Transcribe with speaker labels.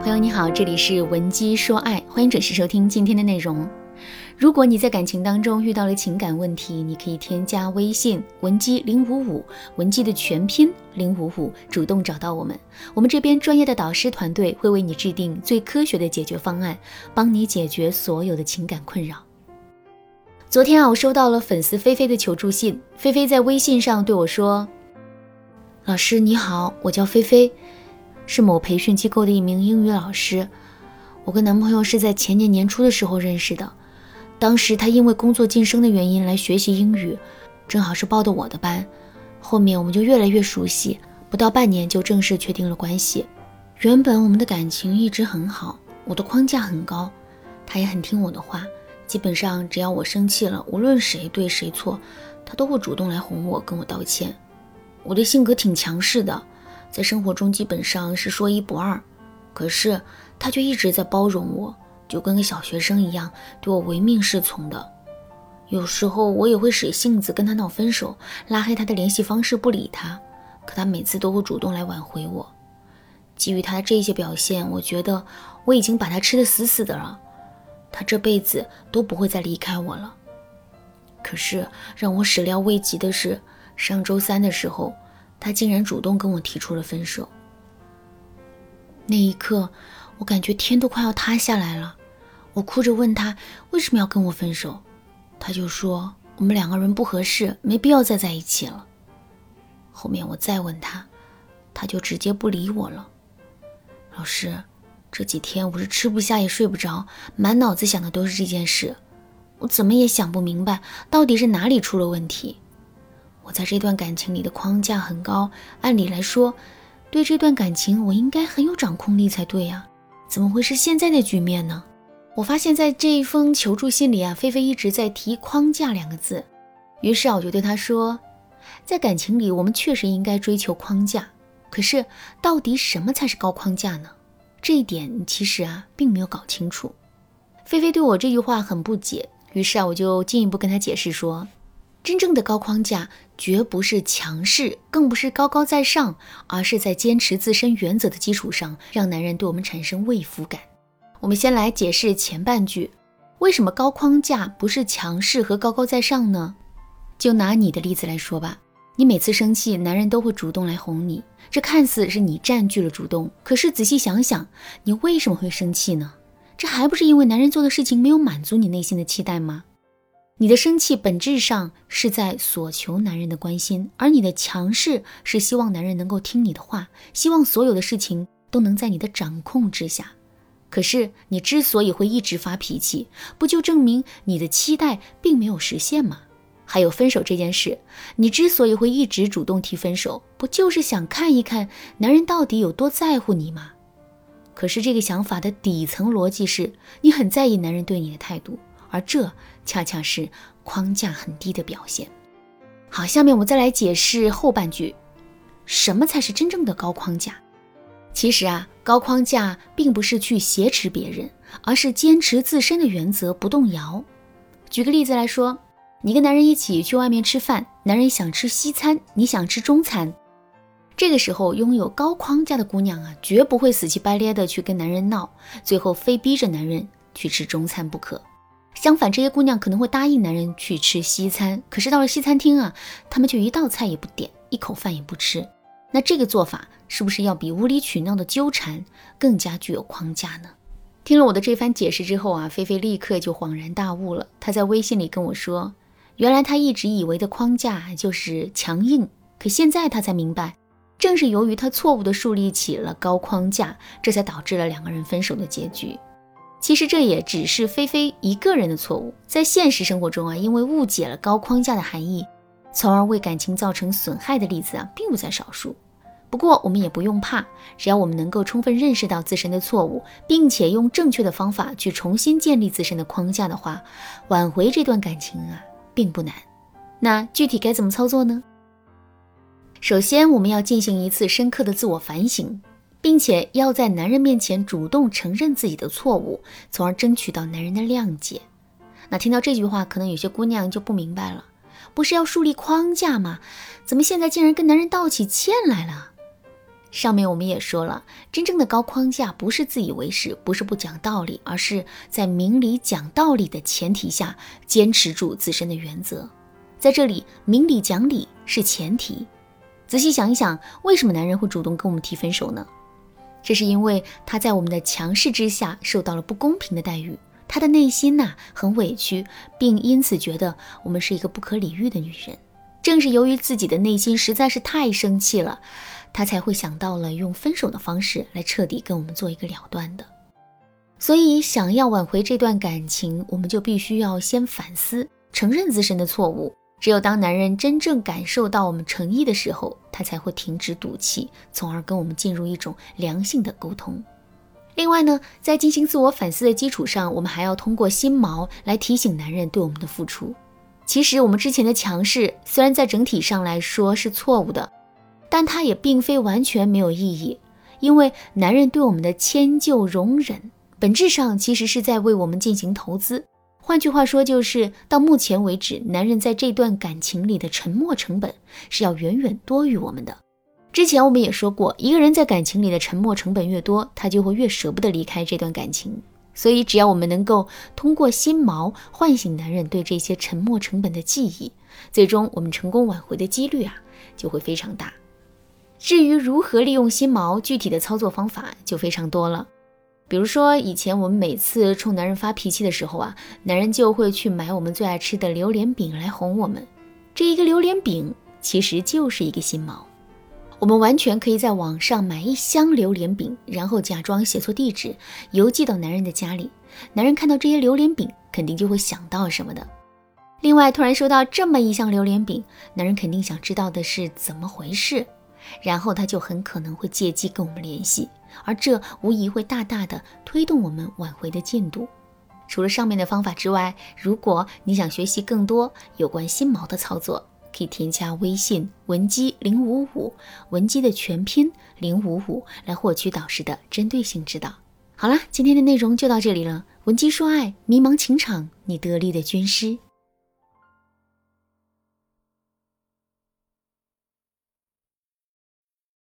Speaker 1: 朋友你好，这里是文姬说爱，欢迎准时收听今天的内容。如果你在感情当中遇到了情感问题，你可以添加微信文姬零五五，文姬的全拼零五五，主动找到我们，我们这边专业的导师团队会为你制定最科学的解决方案，帮你解决所有的情感困扰。昨天啊，我收到了粉丝菲菲的求助信，菲菲在微信上对我说：“老师你好，我叫菲菲。”是某培训机构的一名英语老师，我跟男朋友是在前年年初的时候认识的。当时他因为工作晋升的原因来学习英语，正好是报的我的班。后面我们就越来越熟悉，不到半年就正式确定了关系。原本我们的感情一直很好，我的框架很高，他也很听我的话。基本上只要我生气了，无论谁对谁错，他都会主动来哄我，跟我道歉。我的性格挺强势的。在生活中基本上是说一不二，可是他却一直在包容我，就跟个小学生一样对我唯命是从的。有时候我也会使性子跟他闹分手，拉黑他的联系方式不理他，可他每次都会主动来挽回我。基于他这些表现，我觉得我已经把他吃得死死的了，他这辈子都不会再离开我了。可是让我始料未及的是，上周三的时候。他竟然主动跟我提出了分手。那一刻，我感觉天都快要塌下来了。我哭着问他为什么要跟我分手，他就说我们两个人不合适，没必要再在一起了。后面我再问他，他就直接不理我了。老师，这几天我是吃不下也睡不着，满脑子想的都是这件事，我怎么也想不明白到底是哪里出了问题。我在这段感情里的框架很高，按理来说，对这段感情我应该很有掌控力才对呀，怎么会是现在的局面呢？我发现，在这一封求助信里啊，菲菲一直在提“框架”两个字，于是啊，我就对她说，在感情里，我们确实应该追求框架，可是到底什么才是高框架呢？这一点其实啊，并没有搞清楚。菲菲对我这句话很不解，于是啊，我就进一步跟她解释说。真正的高框架绝不是强势，更不是高高在上，而是在坚持自身原则的基础上，让男人对我们产生畏服感。我们先来解释前半句，为什么高框架不是强势和高高在上呢？就拿你的例子来说吧，你每次生气，男人都会主动来哄你，这看似是你占据了主动，可是仔细想想，你为什么会生气呢？这还不是因为男人做的事情没有满足你内心的期待吗？你的生气本质上是在索求男人的关心，而你的强势是希望男人能够听你的话，希望所有的事情都能在你的掌控之下。可是你之所以会一直发脾气，不就证明你的期待并没有实现吗？还有分手这件事，你之所以会一直主动提分手，不就是想看一看男人到底有多在乎你吗？可是这个想法的底层逻辑是你很在意男人对你的态度。而这恰恰是框架很低的表现。好，下面我们再来解释后半句，什么才是真正的高框架？其实啊，高框架并不是去挟持别人，而是坚持自身的原则不动摇。举个例子来说，你跟男人一起去外面吃饭，男人想吃西餐，你想吃中餐，这个时候拥有高框架的姑娘啊，绝不会死乞白咧的去跟男人闹，最后非逼着男人去吃中餐不可。相反，这些姑娘可能会答应男人去吃西餐，可是到了西餐厅啊，她们却一道菜也不点，一口饭也不吃。那这个做法是不是要比无理取闹的纠缠更加具有框架呢？听了我的这番解释之后啊，菲菲立刻就恍然大悟了。她在微信里跟我说，原来她一直以为的框架就是强硬，可现在她才明白，正是由于她错误的树立起了高框架，这才导致了两个人分手的结局。其实这也只是菲菲一个人的错误，在现实生活中啊，因为误解了高框架的含义，从而为感情造成损害的例子啊，并不在少数。不过我们也不用怕，只要我们能够充分认识到自身的错误，并且用正确的方法去重新建立自身的框架的话，挽回这段感情啊，并不难。那具体该怎么操作呢？首先，我们要进行一次深刻的自我反省。并且要在男人面前主动承认自己的错误，从而争取到男人的谅解。那听到这句话，可能有些姑娘就不明白了：不是要树立框架吗？怎么现在竟然跟男人道起歉来了？上面我们也说了，真正的高框架不是自以为是，不是不讲道理，而是在明理讲道理的前提下，坚持住自身的原则。在这里，明理讲理是前提。仔细想一想，为什么男人会主动跟我们提分手呢？这是因为他在我们的强势之下受到了不公平的待遇，他的内心呐很委屈，并因此觉得我们是一个不可理喻的女人。正是由于自己的内心实在是太生气了，他才会想到了用分手的方式来彻底跟我们做一个了断的。所以，想要挽回这段感情，我们就必须要先反思，承认自身的错误。只有当男人真正感受到我们诚意的时候，他才会停止赌气，从而跟我们进入一种良性的沟通。另外呢，在进行自我反思的基础上，我们还要通过心锚来提醒男人对我们的付出。其实我们之前的强势，虽然在整体上来说是错误的，但它也并非完全没有意义。因为男人对我们的迁就容忍，本质上其实是在为我们进行投资。换句话说，就是到目前为止，男人在这段感情里的沉默成本是要远远多于我们的。之前我们也说过，一个人在感情里的沉默成本越多，他就会越舍不得离开这段感情。所以，只要我们能够通过心锚唤醒男人对这些沉默成本的记忆，最终我们成功挽回的几率啊就会非常大。至于如何利用心锚，具体的操作方法就非常多了。比如说，以前我们每次冲男人发脾气的时候啊，男人就会去买我们最爱吃的榴莲饼来哄我们。这一个榴莲饼其实就是一个心锚。我们完全可以在网上买一箱榴莲饼，然后假装写错地址，邮寄到男人的家里。男人看到这些榴莲饼，肯定就会想到什么的。另外，突然收到这么一箱榴莲饼，男人肯定想知道的是怎么回事，然后他就很可能会借机跟我们联系，而这无疑会大大的推动我们挽回的进度。除了上面的方法之外，如果你想学习更多有关心锚的操作，可以添加微信文姬零五五，文姬的全拼零五五，来获取导师的针对性指导。好了，今天的内容就到这里了。文姬说爱，迷茫情场，你得力的军师。